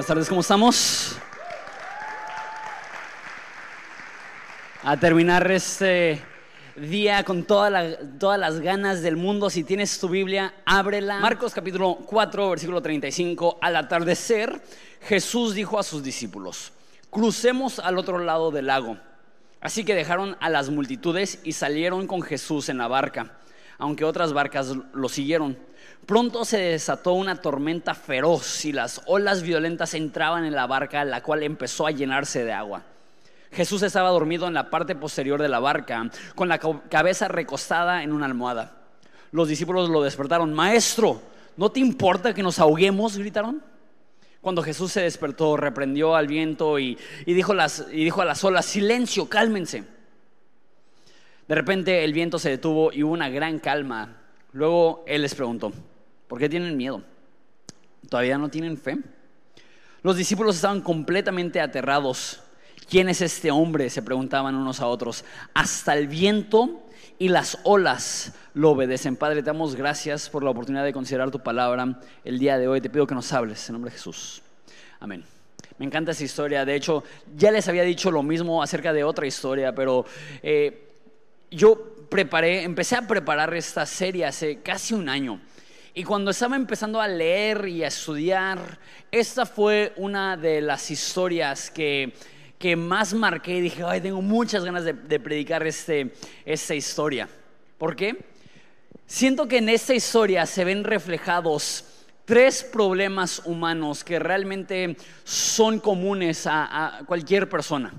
Buenas tardes, ¿cómo estamos? A terminar este día con todas las ganas del mundo. Si tienes tu Biblia, ábrela. Marcos capítulo 4, versículo 35. Al atardecer, Jesús dijo a sus discípulos, crucemos al otro lado del lago. Así que dejaron a las multitudes y salieron con Jesús en la barca, aunque otras barcas lo siguieron. Pronto se desató una tormenta feroz y las olas violentas entraban en la barca, la cual empezó a llenarse de agua. Jesús estaba dormido en la parte posterior de la barca, con la cabeza recostada en una almohada. Los discípulos lo despertaron. Maestro, ¿no te importa que nos ahoguemos? gritaron. Cuando Jesús se despertó, reprendió al viento y, dijo, dijo a las olas, silencio, cálmense. De repente el viento se detuvo y hubo una gran calma. Luego él les preguntó, ¿por qué tienen miedo? ¿Todavía no tienen fe? Los discípulos estaban completamente aterrados. ¿Quién es este hombre? Se preguntaban unos a otros. Hasta el viento y las olas lo obedecen. Padre, te damos gracias por la oportunidad de considerar tu palabra el día de hoy. Te pido que nos hables en nombre de Jesús. Amén. Me encanta esa historia. De hecho, ya les había dicho lo mismo acerca de otra historia, pero eh, yo preparé, empecé a preparar esta serie hace casi un año. Y cuando estaba empezando a leer y a estudiar, esta fue una de las historias que, que más marqué y dije, ay, tengo muchas ganas de, predicar este, esta historia. ¿Por qué? Siento que en esta historia se ven reflejados tres problemas humanos que realmente son comunes a cualquier persona.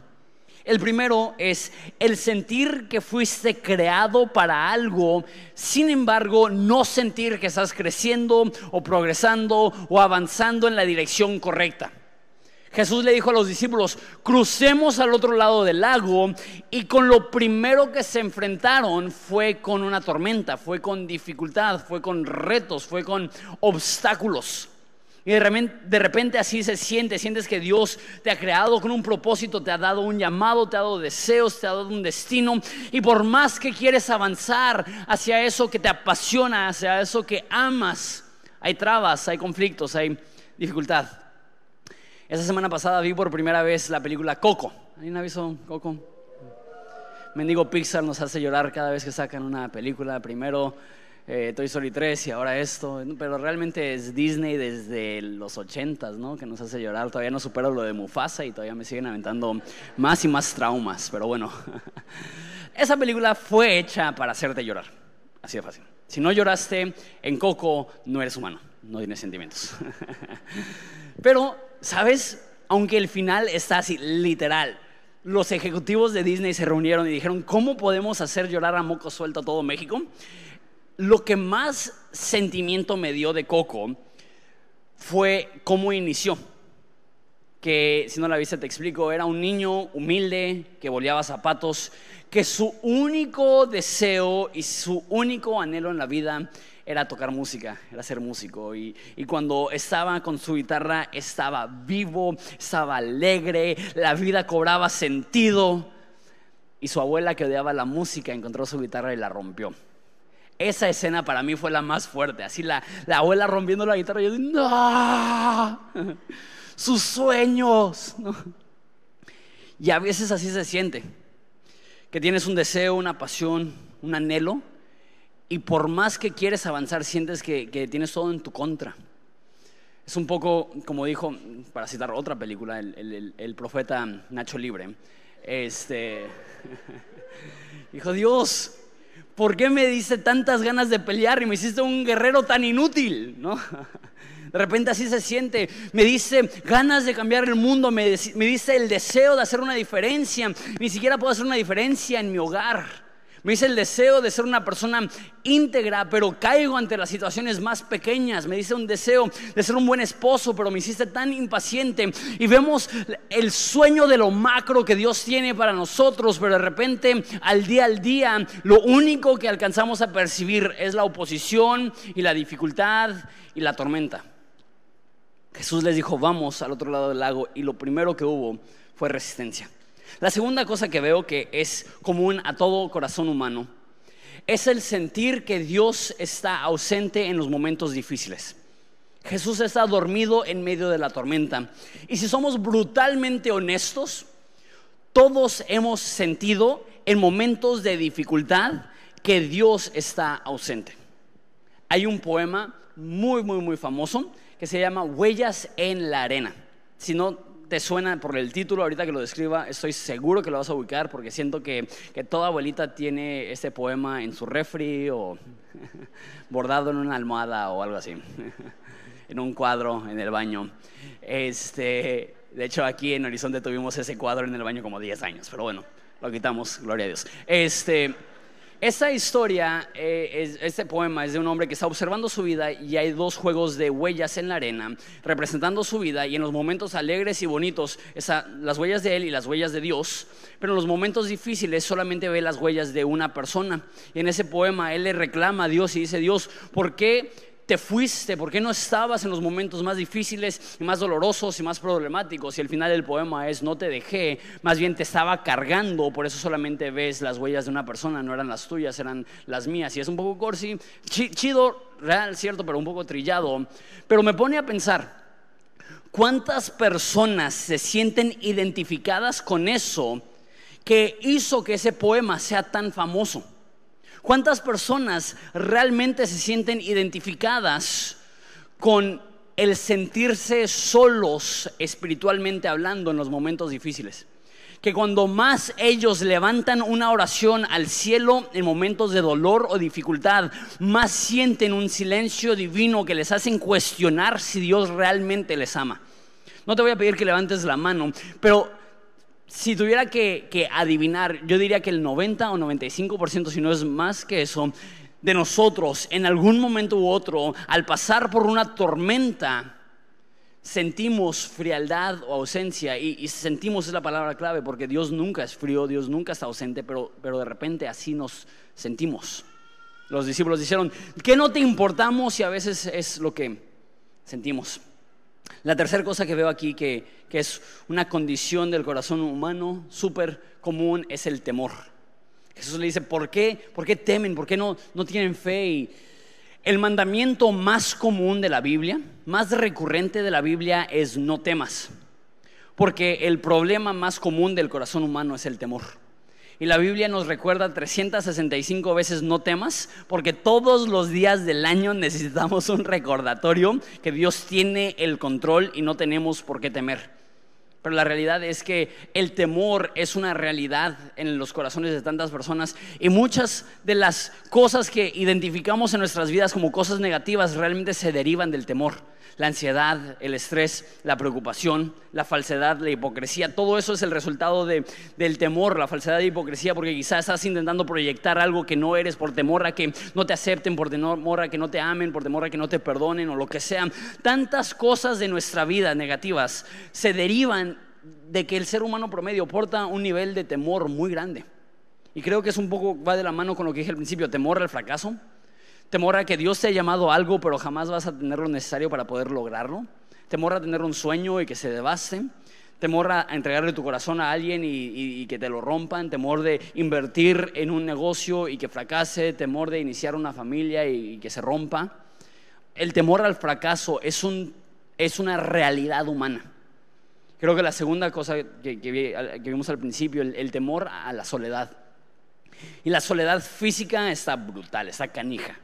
El primero es el sentir que fuiste creado para algo, sin embargo no sentir que estás creciendo o progresando o avanzando en la dirección correcta. Jesús le dijo a los discípulos, crucemos al otro lado del lago y con lo primero que se enfrentaron fue con una tormenta, fue con dificultad, fue con retos, fue con obstáculos. Y de repente, así se siente, sientes que Dios te ha creado con un propósito, te ha dado un llamado, te ha dado deseos, te ha dado un destino. Y por más que quieres avanzar hacia eso que te apasiona, hacia eso que amas, hay trabas, hay conflictos, hay dificultad. Esa semana pasada vi por primera vez la película Coco. ¿Alguien ha visto Coco? Mendigo Pixar nos hace llorar cada vez que sacan una película. Primero eh, Toy Story 3 y ahora esto, pero realmente es Disney desde los 80 ¿no? Que nos hace llorar. Todavía no supero lo de Mufasa y todavía me siguen aventando más y más traumas, pero bueno. Esa película fue hecha para hacerte llorar, así de fácil. Si no lloraste en Coco, no eres humano, no tienes sentimientos. pero, ¿sabes? Aunque el final está así, literal, los ejecutivos de Disney se reunieron y dijeron, ¿cómo podemos hacer llorar a moco suelto a todo México? Lo que más sentimiento me dio de Coco fue cómo inició. Que si no la viste te explico, era un niño humilde que boleaba zapatos, que su único deseo y su único anhelo en la vida era tocar música, era ser músico. Y, y, cuando estaba con su guitarra estaba vivo, estaba alegre, la vida cobraba sentido. Y su abuela que odiaba la música encontró su guitarra y la rompió. Esa escena para mí fue la más fuerte. Así la, abuela rompiendo la guitarra y yo, ¡no! Sus sueños. Y a veces así se siente. Que tienes un deseo, una pasión, un anhelo. Y por más que quieres avanzar, sientes que, tienes todo en tu contra. Es un poco, como dijo, para citar otra película, el, el profeta Nacho Libre. Este. Dijo, Dios, ¿por qué me diste tantas ganas de pelear y me hiciste un guerrero tan inútil? ¿No? De repente así se siente. Me dice ganas de cambiar el mundo, me, dice el deseo de hacer una diferencia. Ni siquiera puedo hacer una diferencia en mi hogar. Me dice el deseo de ser una persona íntegra, pero caigo ante las situaciones más pequeñas. Me dice un deseo de ser un buen esposo, pero me hiciste tan impaciente. Y vemos el sueño de lo macro que Dios tiene para nosotros, pero de repente al día al día lo único que alcanzamos a percibir es la oposición y la dificultad y la tormenta. Jesús les dijo, vamos al otro lado del lago, y lo primero que hubo fue resistencia. La segunda cosa que veo que es común a todo corazón humano es el sentir que Dios está ausente en los momentos difíciles. Jesús está dormido en medio de la tormenta. Y si somos brutalmente honestos, todos hemos sentido en momentos de dificultad que Dios está ausente. Hay un poema muy, muy, muy famoso que se llama Huellas en la Arena. Si no te suena por el título, ahorita que lo describa, estoy seguro que lo vas a ubicar porque siento que, que toda abuelita tiene este poema en su refri o bordado en una almohada o algo así, en un cuadro en el baño. Este, de hecho, aquí en Horizonte tuvimos ese cuadro en el baño como 10 años, pero bueno, lo quitamos, gloria a Dios. Este, esta historia, eh, este poema es de un hombre que está observando su vida y hay dos juegos de huellas en la arena representando su vida y en los momentos alegres y bonitos, las huellas de él y las huellas de Dios, pero en los momentos difíciles solamente ve las huellas de una persona. Y en ese poema él le reclama a Dios y dice, Dios, ¿por qué te fuiste? ¿Por qué no estabas en los momentos más difíciles y más dolorosos y más problemáticos? Y el final del poema es, no te dejé, más bien te estaba cargando, por eso solamente ves las huellas de una persona, no eran las tuyas, eran las mías. Y es un poco corsi, chido, real, cierto, pero un poco trillado. Pero me pone a pensar, ¿cuántas personas se sienten identificadas con eso que hizo que ese poema sea tan famoso? ¿Cuántas personas realmente se sienten identificadas con el sentirse solos espiritualmente hablando en los momentos difíciles? Que cuando más ellos levantan una oración al cielo en momentos de dolor o dificultad, más sienten un silencio divino que les hacen cuestionar si Dios realmente les ama. No te voy a pedir que levantes la mano, pero si tuviera que, adivinar, yo diría que el 90 o 95%, si no es más que eso, de nosotros en algún momento u otro, al pasar por una tormenta, sentimos frialdad o ausencia. Y, sentimos es la palabra clave, porque Dios nunca es frío, Dios nunca está ausente, pero, pero de repente así nos sentimos. Los discípulos dijeron, ¿qué no te importamos? Y a veces es lo que sentimos. La tercera cosa que veo aquí, que, es una condición del corazón humano súper común, es el temor. Jesús le dice, ¿por qué? ¿Por qué temen? ¿Por qué no, no tienen fe? El mandamiento más común de la Biblia, más recurrente de la Biblia es no temas. Porque el problema más común del corazón humano es el temor. Y la Biblia nos recuerda 365 veces no temas, porque todos los días del año necesitamos un recordatorio que Dios tiene el control y no tenemos por qué temer. Pero la realidad es que el temor es una realidad en los corazones de tantas personas y muchas de las cosas que identificamos en nuestras vidas como cosas negativas realmente se derivan del temor la ansiedad, el estrés, la preocupación, la falsedad, la hipocresía. Todo eso es el resultado del temor, la falsedad y hipocresía, porque quizás estás intentando proyectar algo que no eres por temor a que no te acepten, por temor a que no te amen, por temor a que no te perdonen o lo que sea. Tantas cosas de nuestra vida negativas se derivan de que el ser humano promedio porta un nivel de temor muy grande. Y creo que es un poco, va de la mano con lo que dije al principio, temor al fracaso, Temor a que Dios te ha llamado algo, pero jamás vas a tener lo necesario para poder lograrlo. Temor a tener un sueño y que se devaste. Temor a entregarle tu corazón a alguien y, que te lo rompan. Temor de invertir en un negocio y que fracase. Temor de iniciar una familia y, que se rompa. El temor al fracaso es, un, es una realidad humana. Creo que la segunda cosa que, vimos al principio, el temor a la soledad. Y la soledad física está brutal, está canija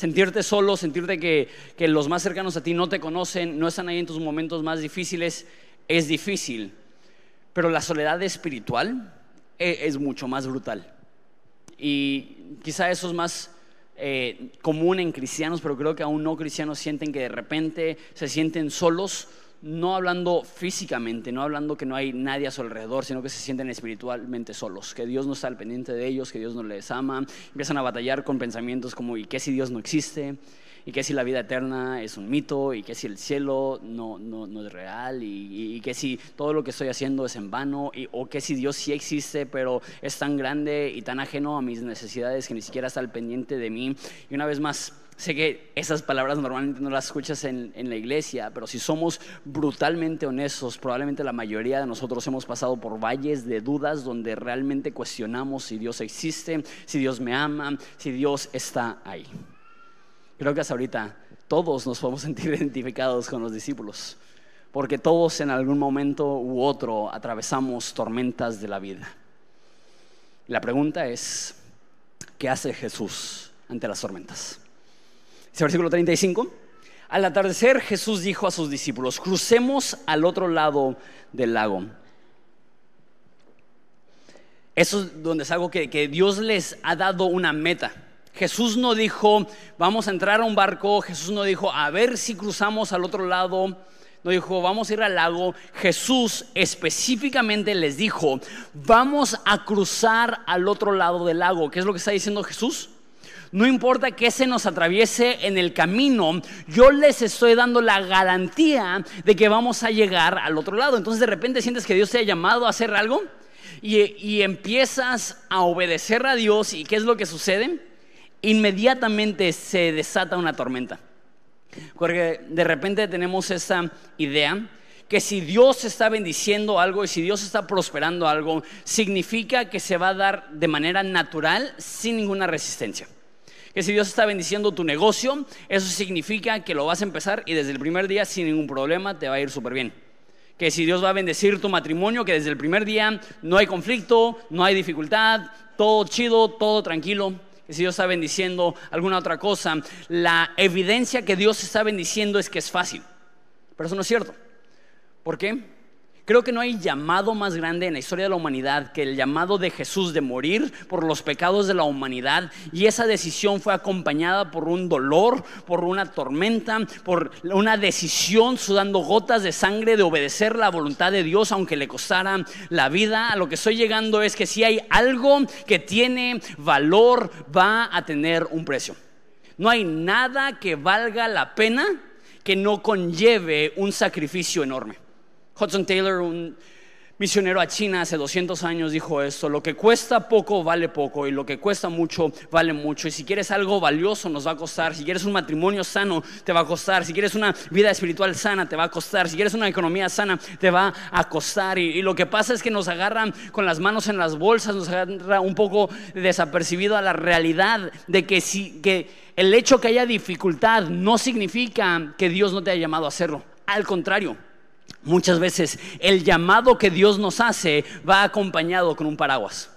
sentirte solo, sentirte que, los más cercanos a ti no te conocen, no están ahí en tus momentos más difíciles, es difícil. Pero la soledad espiritual e, es, mucho más brutal. Y quizá eso es más eh, común en cristianos, pero creo que aún no cristianos sienten que de repente se sienten solos no hablando físicamente, no hablando que no hay nadie a su alrededor, sino que se sienten espiritualmente solos, que Dios no está al pendiente de ellos, que Dios no les ama, empiezan a batallar con pensamientos como ¿y qué si Dios no existe? ¿Y qué si la vida eterna es un mito? ¿Y qué si el cielo no, no, es real? ¿Y, qué si todo lo que estoy haciendo es en vano? ¿Y, ¿O qué si Dios sí existe, pero es tan grande y tan ajeno a mis necesidades que ni siquiera está al pendiente de mí? Y una vez más, Sé que esas palabras normalmente no las escuchas en, la iglesia, pero si somos brutalmente honestos, probablemente la mayoría de nosotros hemos pasado por valles de dudas donde realmente cuestionamos si Dios existe, si Dios me ama, si Dios está ahí. Creo que hasta ahorita todos nos podemos sentir identificados con los discípulos, porque todos en algún momento u otro atravesamos tormentas de la vida. La pregunta es, ¿qué hace Jesús ante las tormentas? Dice versículo 35. Al atardecer Jesús dijo a sus discípulos, crucemos al otro lado del lago. Eso es donde es algo que, que Dios les ha dado una meta. Jesús no dijo, vamos a entrar a un barco, Jesús no dijo, a ver si cruzamos al otro lado, no dijo, vamos a ir al lago. Jesús específicamente les dijo, vamos a cruzar al otro lado del lago. ¿Qué es lo que está diciendo Jesús? No importa que se nos atraviese en el camino, yo les estoy dando la garantía de que vamos a llegar al otro lado. Entonces de repente sientes que Dios te ha llamado a hacer algo y, y empiezas a obedecer a Dios y ¿qué es lo que sucede? inmediatamente se desata una tormenta. Porque de repente tenemos esa idea que si Dios está bendiciendo algo y si Dios está prosperando algo, significa que se va a dar de manera natural sin ninguna resistencia. Que si Dios está bendiciendo tu negocio, eso significa que lo vas a empezar y desde el primer día sin ningún problema te va a ir súper bien. Que si Dios va a bendecir tu matrimonio, que desde el primer día no hay conflicto, no hay dificultad, todo chido, todo tranquilo si Dios está bendiciendo alguna otra cosa, la evidencia que Dios está bendiciendo es que es fácil. Pero eso no es cierto. ¿Por qué? Creo que no hay llamado más grande en la historia de la humanidad que el llamado de Jesús de morir por los pecados de la humanidad. Y esa decisión fue acompañada por un dolor, por una tormenta, por una decisión sudando gotas de sangre de obedecer la voluntad de Dios aunque le costara la vida. A lo que estoy llegando es que si hay algo que tiene valor, va a tener un precio. No hay nada que valga la pena que no conlleve un sacrificio enorme. Hudson Taylor, un misionero a China hace 200 años, dijo esto, lo que cuesta poco vale poco y lo que cuesta mucho vale mucho. Y si quieres algo valioso nos va a costar, si quieres un matrimonio sano te va a costar, si quieres una vida espiritual sana te va a costar, si quieres una economía sana te va a costar. Y, lo que pasa es que nos agarran con las manos en las bolsas, nos agarra un poco desapercibido a la realidad de que, si, que el hecho que haya dificultad no significa que Dios no te haya llamado a hacerlo. Al contrario, Muchas veces el llamado que Dios nos hace va acompañado con un paraguas,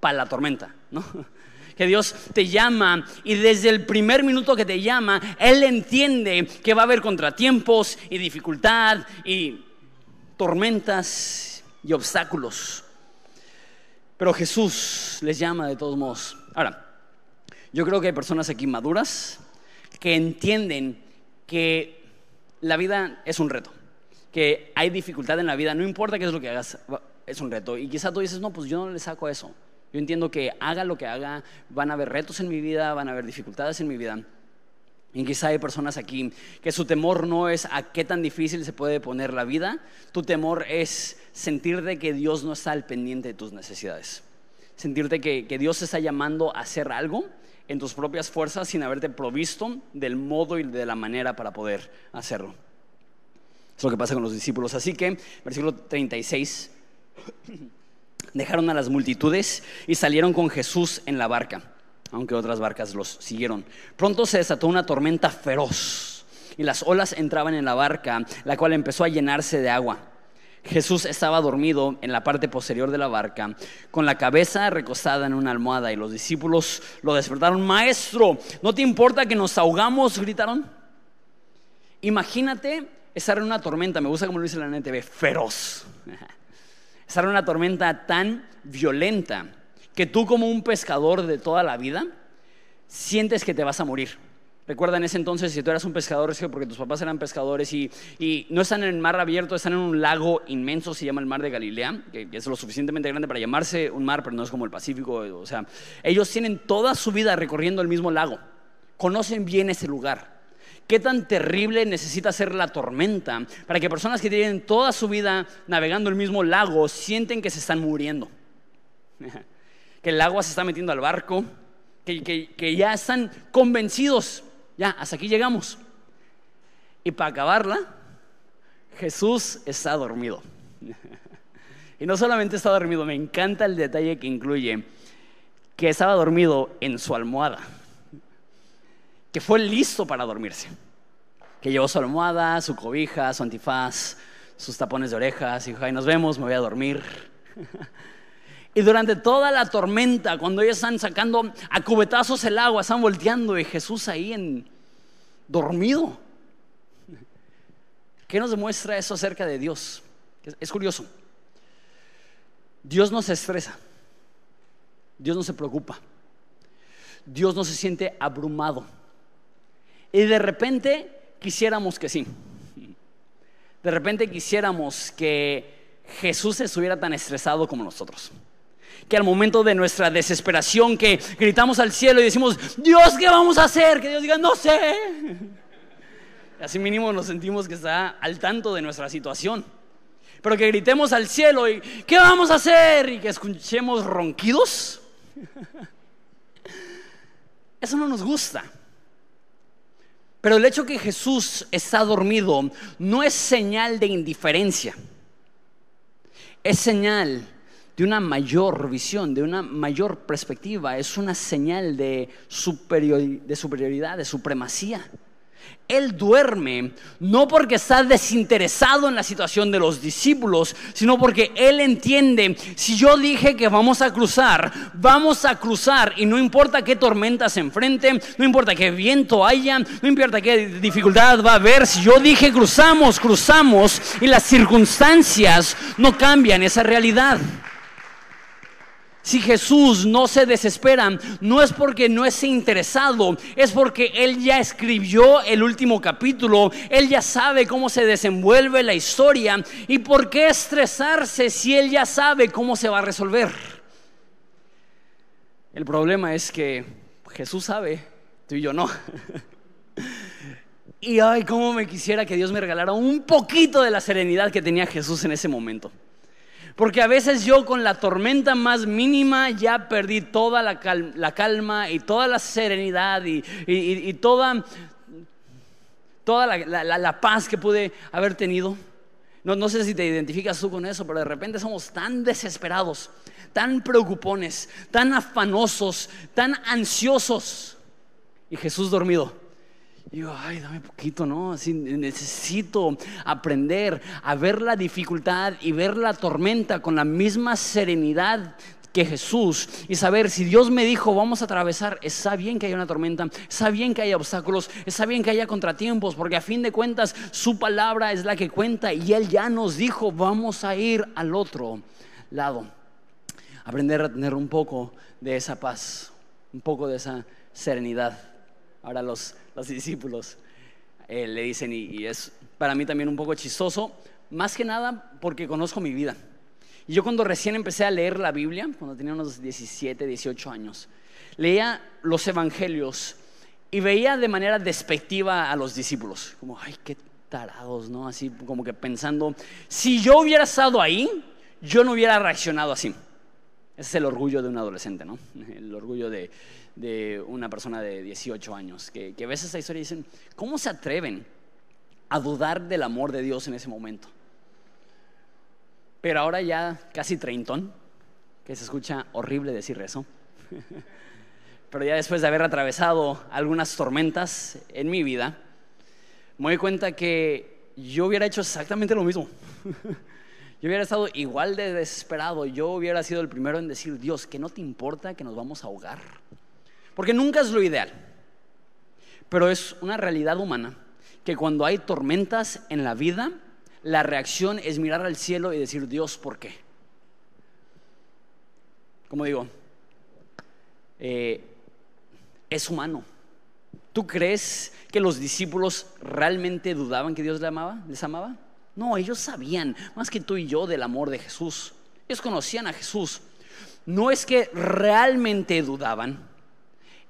para la tormenta, ¿no? Que Dios te llama y desde el primer minuto que te llama, Él entiende que va a haber contratiempos y dificultad y tormentas y obstáculos. Pero Jesús les llama de todos modos. Ahora, yo creo que hay personas aquí maduras que entienden que la vida es un reto que hay dificultad en la vida, no importa qué es lo que hagas, es un reto. Y quizá tú dices, no, pues yo no le saco eso. Yo entiendo que haga lo que haga, van a haber retos en mi vida, van a haber dificultades en mi vida. Y quizá hay personas aquí que su temor no es a qué tan difícil se puede poner la vida, tu temor es sentirte que Dios no está al pendiente de tus necesidades. Sentirte que, que Dios te está llamando a hacer algo en tus propias fuerzas sin haberte provisto del modo y de la manera para poder hacerlo. Es lo que pasa con los discípulos. Así que, versículo 36, dejaron a las multitudes y salieron con Jesús en la barca, aunque otras barcas los siguieron. Pronto se desató una tormenta feroz y las olas entraban en la barca, la cual empezó a llenarse de agua. Jesús estaba dormido en la parte posterior de la barca, con la cabeza recostada en una almohada, y los discípulos lo despertaron. Maestro, ¿no te importa que nos ahogamos? gritaron. Imagínate estar en una tormenta, me gusta como lo dice la NTV, feroz. Estar en una tormenta tan violenta que tú como un pescador de toda la vida sientes que te vas a morir. Recuerda en ese entonces, si tú eras un pescador, es porque tus papás eran pescadores y, no están en el mar abierto, están en un lago inmenso, se llama el mar de Galilea, que es lo suficientemente grande para llamarse un mar, pero no es como el Pacífico. O sea, ellos tienen toda su vida recorriendo el mismo lago, conocen bien ese lugar. ¿Qué tan terrible necesita ser la tormenta para que personas que tienen toda su vida navegando el mismo lago sienten que se están muriendo? Que el agua se está metiendo al barco, que, ya están convencidos, ya, hasta aquí llegamos. Y para acabarla, Jesús está dormido. Y no solamente está dormido, me encanta el detalle que incluye que estaba dormido en su almohada que fue listo para dormirse. que llevó su almohada, su cobija, su antifaz, sus tapones de orejas, y dijo, ay, nos vemos, me voy a dormir. Y durante toda la tormenta, cuando ellos están sacando a cubetazos el agua, están volteando y Jesús ahí en dormido. ¿Qué nos demuestra eso acerca de Dios? Es curioso. Dios no se estresa. Dios no se preocupa. Dios no se siente abrumado. Y de repente quisiéramos que sí. De repente quisiéramos que Jesús estuviera tan estresado como nosotros que al momento de nuestra desesperación, que gritamos al cielo y decimos, Dios, ¿qué vamos a hacer? Que Dios diga, no sé. Así mínimo nos sentimos que está al tanto de nuestra situación. Pero que gritemos al cielo y, ¿qué vamos a hacer? Y que escuchemos ronquidos. Eso no nos gusta. Pero el hecho que Jesús está dormido no es señal de indiferencia. Es señal de una mayor visión, de una mayor perspectiva, es una señal de, superioridad, de supremacía. Él duerme no porque está desinteresado en la situación de los discípulos, sino porque Él entiende, si yo dije que vamos a cruzar, vamos a cruzar y no importa qué tormenta se enfrente, no importa qué viento haya, no importa qué dificultad va a haber, si yo dije cruzamos, cruzamos y las circunstancias no cambian esa realidad. Si Jesús no se desespera, no es porque no esté interesado, es porque Él ya escribió el último capítulo, Él ya sabe cómo se desenvuelve la historia y por qué estresarse si Él ya sabe cómo se va a resolver. El problema es que Jesús sabe, tú y yo no. Y ay, cómo me quisiera que Dios me regalara un poquito de la serenidad que tenía Jesús en ese momento. Porque a veces yo con la tormenta más mínima ya perdí toda la, calma y toda la serenidad y, toda, toda la, paz que pude haber tenido. No, no sé si te identificas tú con eso, pero de repente somos tan desesperados, tan preocupones, tan afanosos, tan ansiosos. Y Jesús dormido. Y digo, ay, dame poquito, ¿no? Así necesito aprender a ver la dificultad y ver la tormenta con la misma serenidad que Jesús y saber si Dios me dijo vamos a atravesar, está bien que haya una tormenta, está bien que haya obstáculos, está bien que haya contratiempos, porque a fin de cuentas su palabra es la que cuenta y Él ya nos dijo vamos a ir al otro lado. Aprender a tener un poco de esa paz, un poco de esa serenidad. Ahora los los discípulos eh, le dicen, y, es para mí también un poco chistoso, más que nada porque conozco mi vida. Y yo cuando recién empecé a leer la Biblia, cuando tenía unos 17, 18 años, leía los evangelios y veía de manera despectiva a los discípulos, como, ay, qué tarados, ¿no? Así como que pensando, si yo hubiera estado ahí, yo no hubiera reaccionado así. Ese es el orgullo de un adolescente, ¿no? El orgullo de, de una persona de 18 años, que, que ves esa historia y dicen, ¿cómo se atreven a dudar del amor de Dios en ese momento? Pero ahora ya casi treintón, que se escucha horrible decir eso, pero ya después de haber atravesado algunas tormentas en mi vida, me doy cuenta que yo hubiera hecho exactamente lo mismo. Yo hubiera estado igual de desesperado, yo hubiera sido el primero en decir, Dios, que no te importa que nos vamos a ahogar. Porque nunca es lo ideal. Pero es una realidad humana que cuando hay tormentas en la vida, la reacción es mirar al cielo y decir, Dios, ¿por qué? Como digo, eh, es humano. ¿Tú crees que los discípulos realmente dudaban que Dios les amaba? ¿Les amaba? No, ellos sabían, más que tú y yo, del amor de Jesús. Ellos conocían a Jesús. No es que realmente dudaban,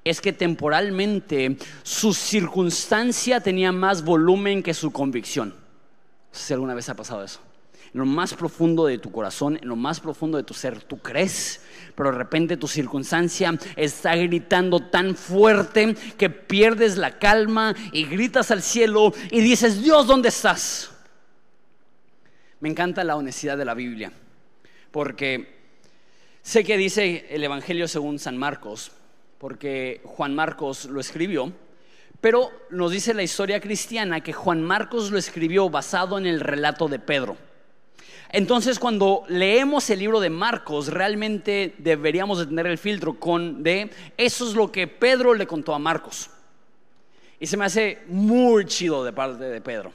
es que temporalmente su circunstancia tenía más volumen que su convicción. si alguna vez ha pasado eso. En lo más profundo de tu corazón, en lo más profundo de tu ser, tú crees, pero de repente tu circunstancia está gritando tan fuerte que pierdes la calma y gritas al cielo y dices, Dios, ¿dónde estás? Me encanta la honestidad de la Biblia, porque sé que dice el Evangelio según San Marcos, porque Juan Marcos lo escribió, Pero nos dice la historia cristiana que Juan Marcos lo escribió basado en el relato de Pedro. Entonces, cuando leemos el libro de Marcos, realmente deberíamos de tener el filtro con de eso es lo que Pedro le contó a Marcos. Y se me hace muy chido de parte de Pedro.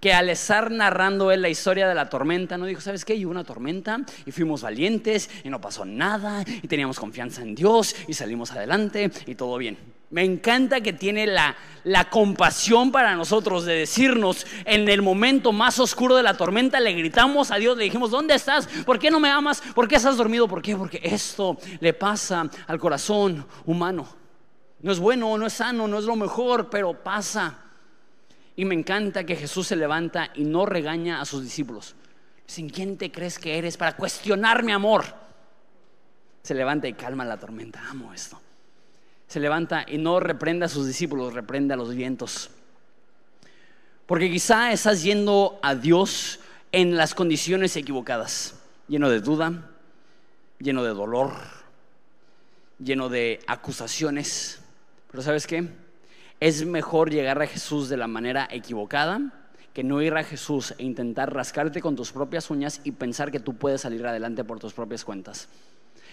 Que al estar narrando él la historia de la tormenta, no dijo, ¿sabes qué? Y una tormenta y fuimos valientes y no pasó nada y teníamos confianza en Dios y salimos adelante y todo bien. Me encanta que tiene la, la, compasión para nosotros de decirnos en el momento más oscuro de la tormenta, le gritamos a Dios, le dijimos, ¿dónde estás? ¿Por qué no me amas? ¿Por qué estás dormido? ¿Por qué? Porque esto le pasa al corazón humano. No es bueno, no es sano, no es lo mejor, pero pasa. Y me encanta que Jesús se levanta y no regaña a sus discípulos. ¿Sin quién te crees que eres para cuestionar mi amor? Se levanta y calma la tormenta. Amo esto se levanta y no reprende a sus discípulos, reprende a los vientos. Porque quizá estás yendo a Dios en las condiciones equivocadas, lleno de duda, lleno de dolor, lleno de acusaciones. Pero ¿sabes qué? Es mejor llegar a Jesús de la manera equivocada que no ir a Jesús e intentar rascarte con tus propias uñas y pensar que tú puedes salir adelante por tus propias cuentas.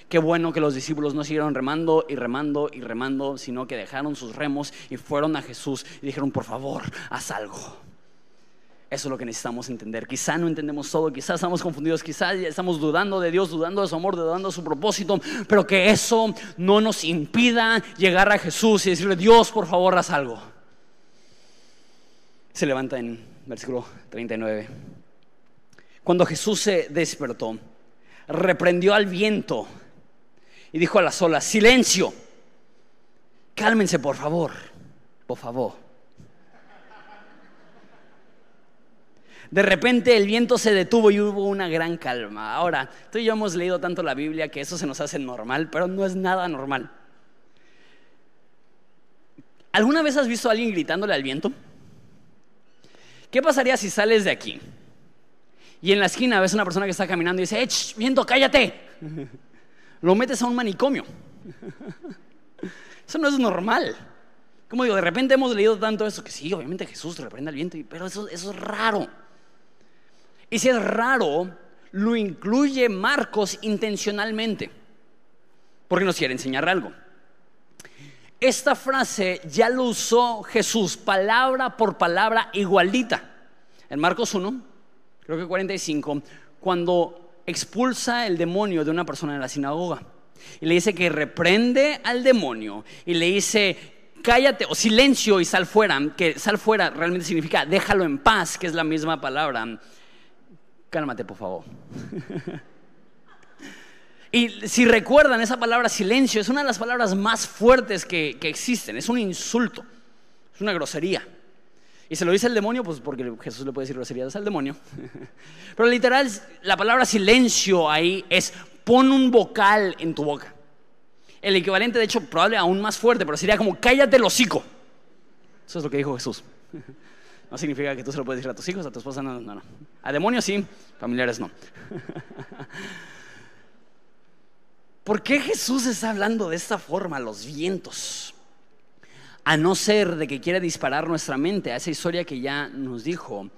Qué bueno que los discípulos no siguieron remando y remando y remando, sino que dejaron sus remos y fueron a Jesús y dijeron, por favor, haz algo. Eso es lo que necesitamos entender. Quizá no entendemos todo, quizás estamos confundidos, quizás estamos dudando de Dios, dudando de su amor, dudando de su propósito, pero que eso no nos impida llegar a Jesús y decirle, Dios, por favor, haz algo. Se levanta en versículo 39. Cuando Jesús se despertó, reprendió al viento y dijo a las olas, silencio, cálmense por favor, por favor. De repente el viento se detuvo y hubo una gran calma. Ahora, tú y yo hemos leído tanto la Biblia que eso se nos hace normal, pero no es nada normal. ¿Alguna vez has visto a alguien gritándole al viento? ¿Qué pasaría si sales de aquí y en la esquina ves a una persona que está caminando y dice, ¡eh, viento, cállate! lo metes a un manicomio. Eso no es normal. Como digo, de repente hemos leído tanto eso que sí, obviamente Jesús reprende al viento, pero eso es raro. Y si es raro, lo incluye Marcos intencionalmente, porque nos quiere enseñar algo. Esta frase ya lo usó Jesús palabra por palabra igualita. En Marcos 1, creo que 45, cuando expulsa el demonio de una persona en la sinagoga. Y le dice que reprende al demonio y le dice, cállate o silencio y sal fuera, que sal fuera realmente significa déjalo en paz, que es la misma palabra. Cálmate, por favor. y si recuerdan, esa palabra silencio es una de las palabras más fuertes que, que existen, es un insulto, es una grosería. Y se lo dice el demonio, pues porque Jesús le puede decir groserías al demonio. Pero literal, la palabra silencio ahí es pon un vocal en tu boca. El equivalente, de hecho, probable aún más fuerte, pero sería como cállate el hocico. Eso es lo que dijo Jesús. No significa que tú se lo puedes decir a tus hijos, a tu esposa, no, no, no. A demonios sí, familiares no. ¿Por qué Jesús está hablando de esta forma a los vientos? a no ser de que quiera disparar nuestra mente a esa historia que ya nos dijo.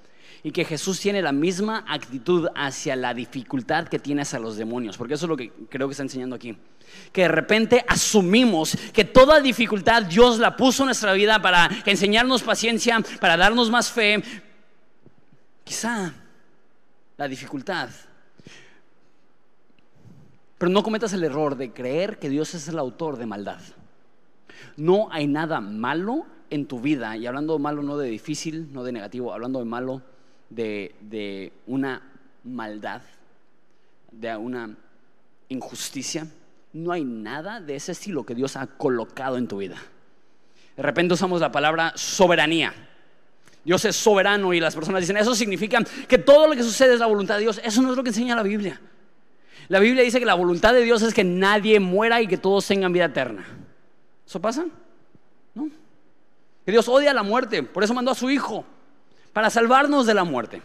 Y que Jesús tiene la misma actitud hacia la dificultad que tiene hacia los demonios, porque eso es lo que creo que está enseñando aquí. Que de repente asumimos que toda dificultad Dios la puso en nuestra vida para enseñarnos paciencia, para darnos más fe. Quizá la dificultad. Pero no cometas el error de creer que Dios es el autor de maldad. No hay nada malo en tu vida, y hablando de malo no de difícil, no de negativo, hablando de malo de, una maldad, de una injusticia, no hay nada de ese estilo que Dios ha colocado en tu vida. De repente usamos la palabra soberanía. Dios es soberano y las personas dicen, eso significa que todo lo que sucede es la voluntad de Dios. Eso no es lo que enseña la Biblia. La Biblia dice que la voluntad de Dios es que nadie muera y que todos tengan vida eterna. ¿Eso pasa? No. Que Dios odia la muerte, por eso mandó a su Hijo, para salvarnos de la muerte.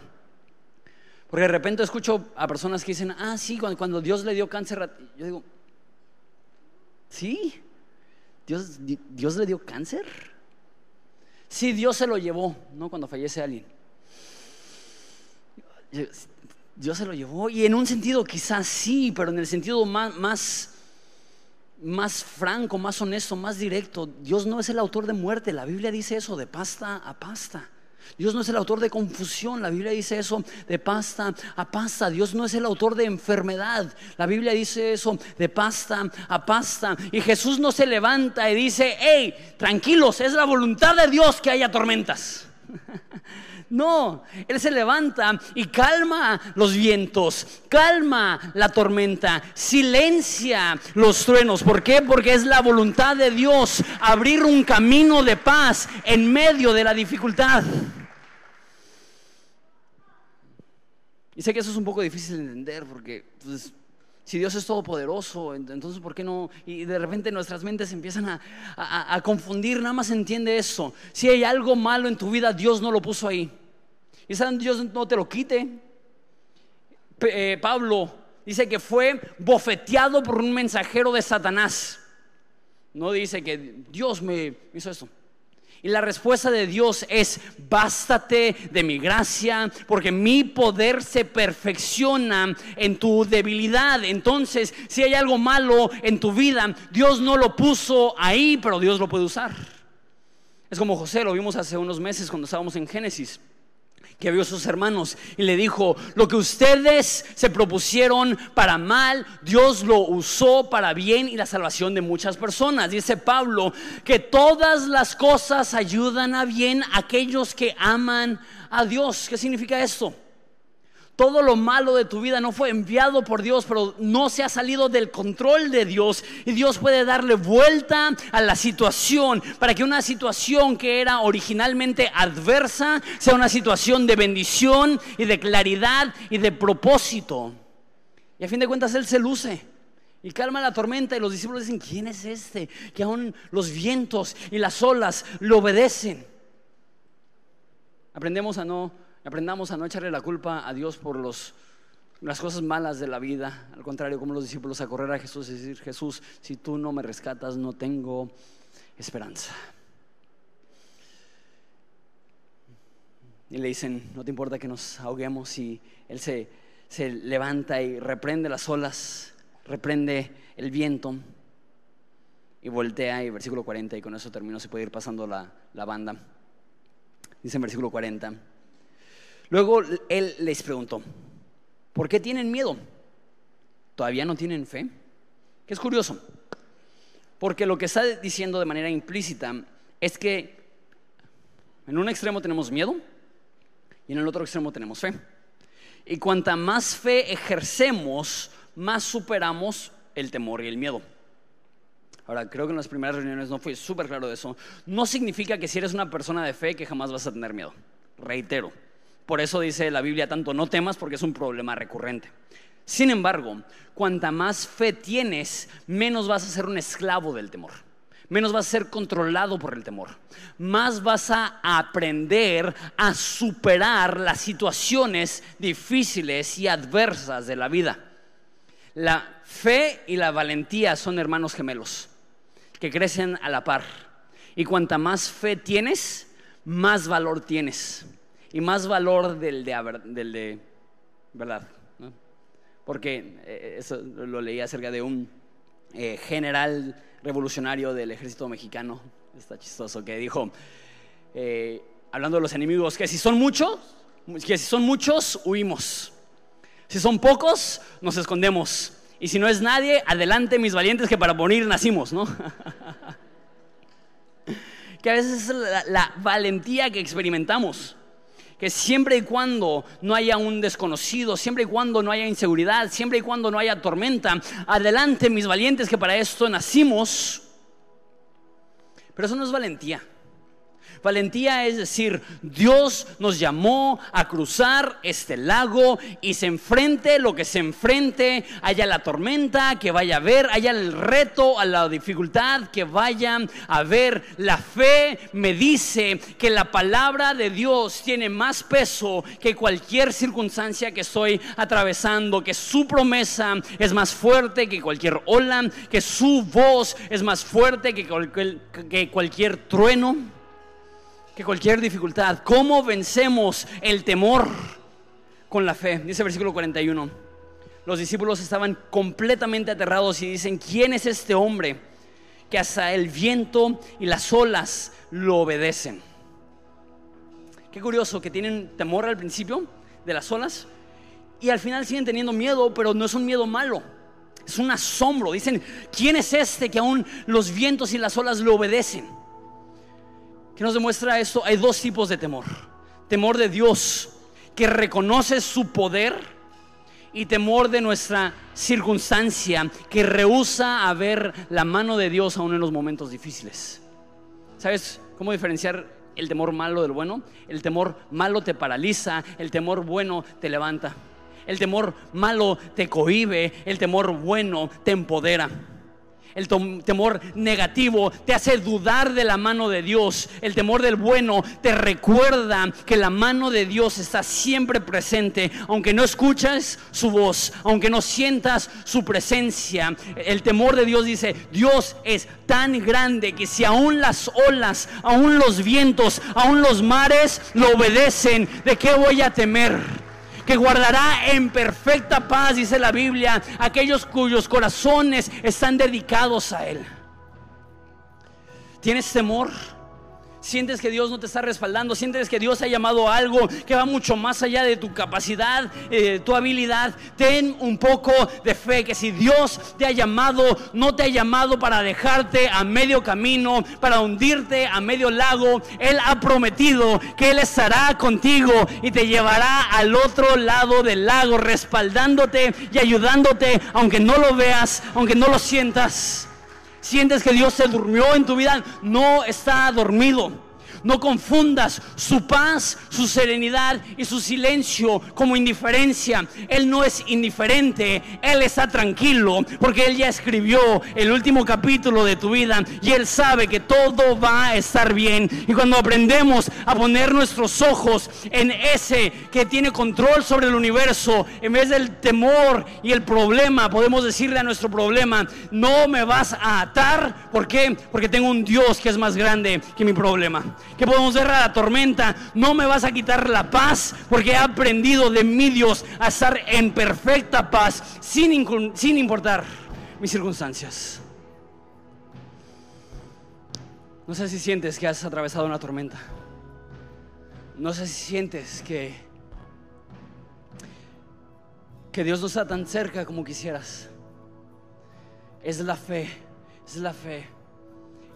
Porque de repente escucho a personas que dicen, ah, sí, cuando, Dios le dio cáncer, yo digo, ¿sí? ¿Dios, ¿Dios le dio cáncer? Sí, Dios se lo llevó, ¿no? Cuando fallece alguien. Dios se lo llevó. Y en un sentido quizás sí, pero en el sentido más, más, más franco, más honesto, más directo, Dios no es el autor de muerte. La Biblia dice eso, de pasta a pasta. Dios no es el autor de confusión, la Biblia dice eso de pasta a pasta. Dios no es el autor de enfermedad, la Biblia dice eso de pasta a pasta. Y Jesús no se levanta y dice, hey, tranquilos, es la voluntad de Dios que haya tormentas. No, Él se levanta y calma los vientos, calma la tormenta, silencia los truenos. ¿Por qué? Porque es la voluntad de Dios abrir un camino de paz en medio de la dificultad. Y sé que eso es un poco difícil de entender porque pues, si Dios es todopoderoso, entonces ¿por qué no? Y de repente nuestras mentes empiezan a, confundir, nada más entiende eso. Si hay algo malo en tu vida, Dios no lo puso ahí. Y saben, Dios no te lo quite. Eh, Pablo dice que fue bofeteado por un mensajero de Satanás. No dice que Dios me hizo esto. Y la respuesta de Dios es, bástate de mi gracia, porque mi poder se perfecciona en tu debilidad. Entonces, si hay algo malo en tu vida, Dios no lo puso ahí, pero Dios lo puede usar. Es como José, lo vimos hace unos meses cuando estábamos en Génesis que vio a sus hermanos y le dijo, lo que ustedes se propusieron para mal, Dios lo usó para bien y la salvación de muchas personas. Dice Pablo que todas las cosas ayudan a bien a aquellos que aman a Dios. ¿Qué significa esto? Todo lo malo de tu vida no fue enviado por Dios, pero no se ha salido del control de Dios. Y Dios puede darle vuelta a la situación para que una situación que era originalmente adversa sea una situación de bendición y de claridad y de propósito. Y a fin de cuentas Él se luce. Y calma la tormenta y los discípulos dicen, ¿quién es este? Que aún los vientos y las olas le obedecen. Aprendemos a no Aprendamos a no echarle la culpa a Dios por las cosas malas de la vida. Al contrario, como los discípulos, a correr a Jesús y decir, Jesús, si tú no me rescatas, no tengo esperanza. Y le dicen, no te importa que nos ahoguemos. Y él se, se levanta y reprende las olas, reprende el viento y voltea. Y versículo 40, y con eso termino, se puede ir pasando la, la banda. Dice en versículo 40. Luego él les preguntó, ¿por qué tienen miedo? ¿Todavía no tienen fe? Que es curioso, porque lo que está diciendo de manera implícita es que en un extremo tenemos miedo y en el otro extremo tenemos fe. Y cuanta más fe ejercemos, más superamos el temor y el miedo. Ahora, creo que en las primeras reuniones no fue súper claro de eso. No significa que si eres una persona de fe que jamás vas a tener miedo. Reitero, por eso dice la Biblia tanto, no temas porque es un problema recurrente. Sin embargo, cuanta más fe tienes, menos vas a ser un esclavo del temor. Menos vas a ser controlado por el temor. Más vas a aprender a superar las situaciones difíciles y adversas de la vida. La fe y la valentía son hermanos gemelos que crecen a la par. Y cuanta más fe tienes, más valor tienes y más valor del de, verdad. Porque eh, eso lo leí acerca de un eh, general revolucionario del ejército mexicano, está chistoso, que dijo, eh, hablando de los enemigos, que si son muchos, que si son muchos, huimos. Si son pocos, nos escondemos. Y si no es nadie, adelante mis valientes que para morir nacimos, ¿no? que a veces es la valentía que experimentamos que siempre y cuando no haya un desconocido, siempre y cuando no haya inseguridad, siempre y cuando no haya tormenta, adelante mis valientes que para esto nacimos. Pero eso no es valentía. Valentía es decir, Dios nos llamó a cruzar este lago y se enfrente lo que se enfrente, haya la tormenta que vaya a haber, haya el reto, a la dificultad que vaya a haber. La fe me dice que la palabra de Dios tiene más peso que cualquier circunstancia que estoy atravesando, que su promesa es más fuerte que cualquier ola, que su voz es más fuerte que cualquier, que cualquier trueno. Que cualquier dificultad. ¿Cómo vencemos el temor con la fe? Dice el versículo 41. Los discípulos estaban completamente aterrados y dicen, ¿quién es este hombre que hasta el viento y las olas lo obedecen? Qué curioso que tienen temor al principio de las olas y al final siguen teniendo miedo, pero no es un miedo malo. Es un asombro. Dicen, ¿quién es este que aún los vientos y las olas le obedecen? ¿Qué nos demuestra esto? Hay dos tipos de temor. Temor de Dios, que reconoce su poder, y temor de nuestra circunstancia, que rehúsa a ver la mano de Dios aún en los momentos difíciles. ¿Sabes cómo diferenciar el temor malo del bueno? El temor malo te paraliza, el temor bueno te levanta. El temor malo te cohibe, el temor bueno te empodera. El temor negativo te hace dudar de la mano de Dios. El temor del bueno te recuerda que la mano de Dios está siempre presente, aunque no escuchas su voz, aunque no sientas su presencia. El temor de Dios dice, Dios es tan grande que si aún las olas, aún los vientos, aún los mares lo obedecen, ¿de qué voy a temer? Que guardará en perfecta paz, dice la Biblia, aquellos cuyos corazones están dedicados a Él. ¿Tienes temor? Sientes que Dios no te está respaldando, sientes que Dios ha llamado a algo que va mucho más allá de tu capacidad, eh, tu habilidad, ten un poco de fe que si Dios te ha llamado, no te ha llamado para dejarte a medio camino, para hundirte a medio lago, Él ha prometido que Él estará contigo y te llevará al otro lado del lago, respaldándote y ayudándote, aunque no lo veas, aunque no lo sientas. Sientes que Dios se durmió en tu vida, no está dormido. No confundas su paz, su serenidad y su silencio como indiferencia. Él no es indiferente, Él está tranquilo porque Él ya escribió el último capítulo de tu vida y Él sabe que todo va a estar bien. Y cuando aprendemos a poner nuestros ojos en ese que tiene control sobre el universo, en vez del temor y el problema, podemos decirle a nuestro problema, no me vas a atar. ¿Por qué? Porque tengo un Dios que es más grande que mi problema que podemos ver a la tormenta. No me vas a quitar la paz porque he aprendido de mi Dios a estar en perfecta paz sin, sin importar mis circunstancias. No sé si sientes que has atravesado una tormenta. No sé si sientes que, que Dios no está tan cerca como quisieras. Es la fe, es la fe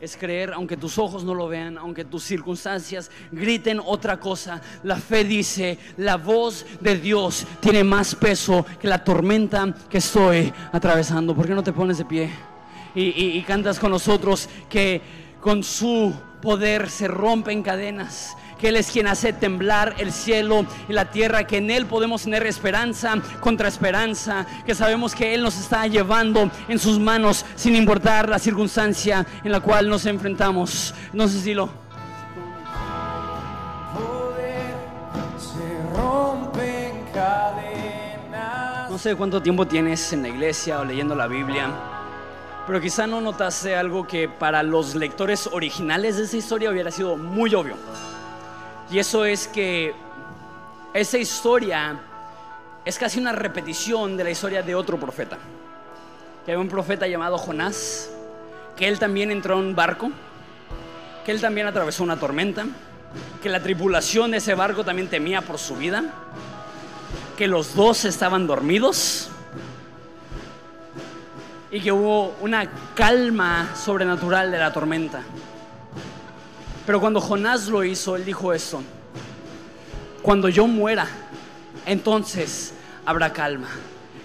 es creer aunque tus ojos no lo vean, aunque tus circunstancias griten otra cosa. La fe dice, la voz de Dios tiene más peso que la tormenta que estoy atravesando. ¿Por qué no te pones de pie y, cantas con nosotros que con su poder se rompen cadenas? Que Él es quien hace temblar el cielo y la tierra, que en Él podemos tener esperanza contra esperanza, que sabemos que Él nos está llevando en sus manos sin importar la circunstancia en la cual nos enfrentamos. No sé si lo... No sé cuánto tiempo tienes en la iglesia o leyendo la Biblia, pero quizá no notaste algo que para los lectores originales de esa historia hubiera sido muy obvio. Y eso es que esa historia es casi una repetición de la historia de otro profeta. Que hay un profeta llamado Jonás, que él también entró en un barco, que él también atravesó una tormenta, que la tripulación de ese barco también temía por su vida, que los dos estaban dormidos y que hubo una calma sobrenatural de la tormenta. Pero cuando Jonás lo hizo, él dijo eso. Cuando yo muera, entonces habrá calma.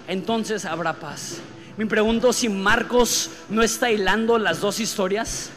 Entonces habrá paz. Me pregunto si Marcos no está hilando las dos historias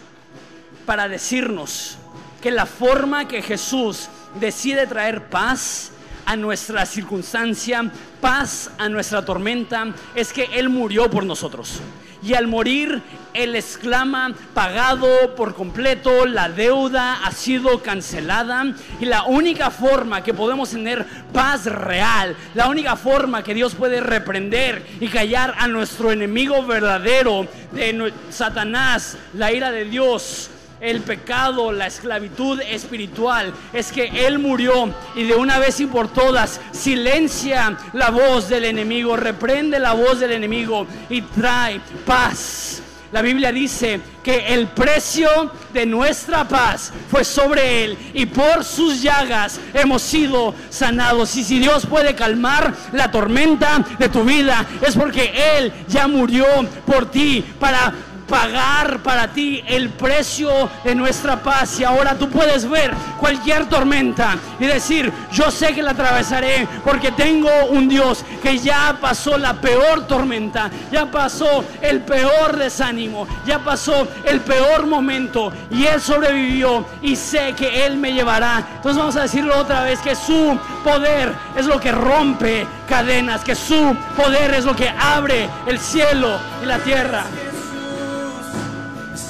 para decirnos que la forma que Jesús decide traer paz a nuestra circunstancia, paz a nuestra tormenta, es que Él murió por nosotros. Y al morir, Él exclama, pagado por completo, la deuda ha sido cancelada. Y la única forma que podemos tener paz real, la única forma que Dios puede reprender y callar a nuestro enemigo verdadero, de Satanás, la ira de Dios, el pecado, la esclavitud espiritual, es que Él murió y de una vez y por todas silencia la voz del enemigo, reprende la voz del enemigo y trae paz. La Biblia dice que el precio de nuestra paz fue sobre Él y por sus llagas hemos sido sanados. Y si Dios puede calmar la tormenta de tu vida, es porque Él ya murió por ti para pagar para ti el precio de nuestra paz. Y ahora tú puedes ver cualquier tormenta y decir, yo sé que la atravesaré porque tengo un Dios que ya pasó la peor tormenta, ya pasó el peor desánimo, ya pasó el peor momento y Él sobrevivió y sé que Él me llevará. Entonces vamos a decirlo otra vez, que su poder es lo que rompe cadenas, que su poder es lo que abre el cielo y la tierra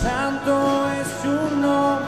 santo es su nombre.